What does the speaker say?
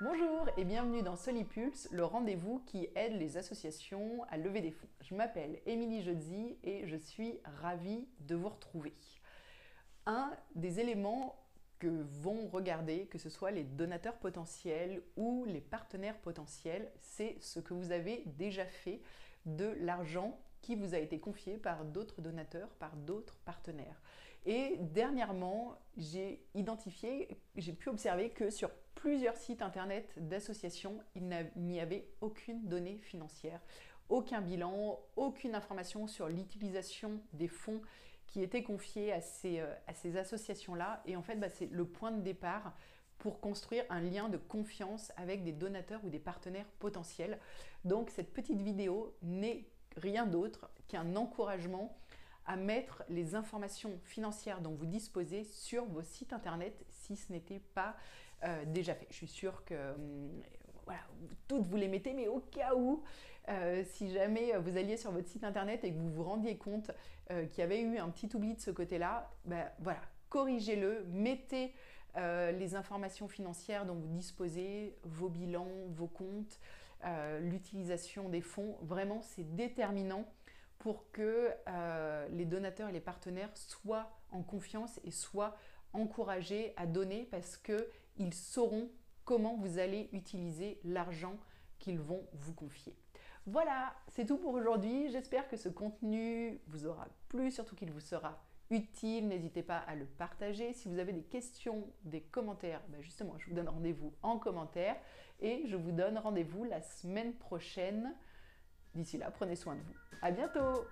Bonjour et bienvenue dans Solipulse, le rendez-vous qui aide les associations à lever des fonds. Je m'appelle Émilie Jodzi et je suis ravie de vous retrouver. Un des éléments que vont regarder, que ce soit les donateurs potentiels ou les partenaires potentiels, c'est ce que vous avez déjà fait de l'argent qui vous a été confié par d'autres donateurs, par d'autres partenaires. Et dernièrement, j'ai identifié, j'ai pu observer que sur plusieurs sites internet d'associations, il n'y avait aucune donnée financière, aucun bilan, aucune information sur l'utilisation des fonds qui étaient confiés à ces, euh, associations-là. Et en fait, bah, c'est le point de départ pour construire un lien de confiance avec des donateurs ou des partenaires potentiels. Donc cette petite vidéo n'est rien d'autre qu'un encouragement à mettre les informations financières dont vous disposez sur vos sites internet si ce n'était pas euh, déjà fait. Je suis sûre que hum, voilà, toutes vous les mettez, mais au cas où, euh, si jamais vous alliez sur votre site internet et que vous vous rendiez compte euh, qu'il y avait eu un petit oubli de ce côté-là, ben voilà, corrigez-le, mettez les informations financières dont vous disposez, vos bilans, vos comptes, l'utilisation des fonds. Vraiment, c'est déterminant pour que les donateurs et les partenaires soient en confiance et soient encouragés à donner parce qu'ils sauront comment vous allez utiliser l'argent qu'ils vont vous confier. Voilà, c'est tout pour aujourd'hui. J'espère que ce contenu vous aura plu, surtout qu'il vous sera utile. N'hésitez pas à le partager. Si vous avez des questions, des commentaires, ben justement, je vous donne rendez-vous en commentaire et je vous donne rendez-vous la semaine prochaine D'ici là, prenez soin de vous. À bientôt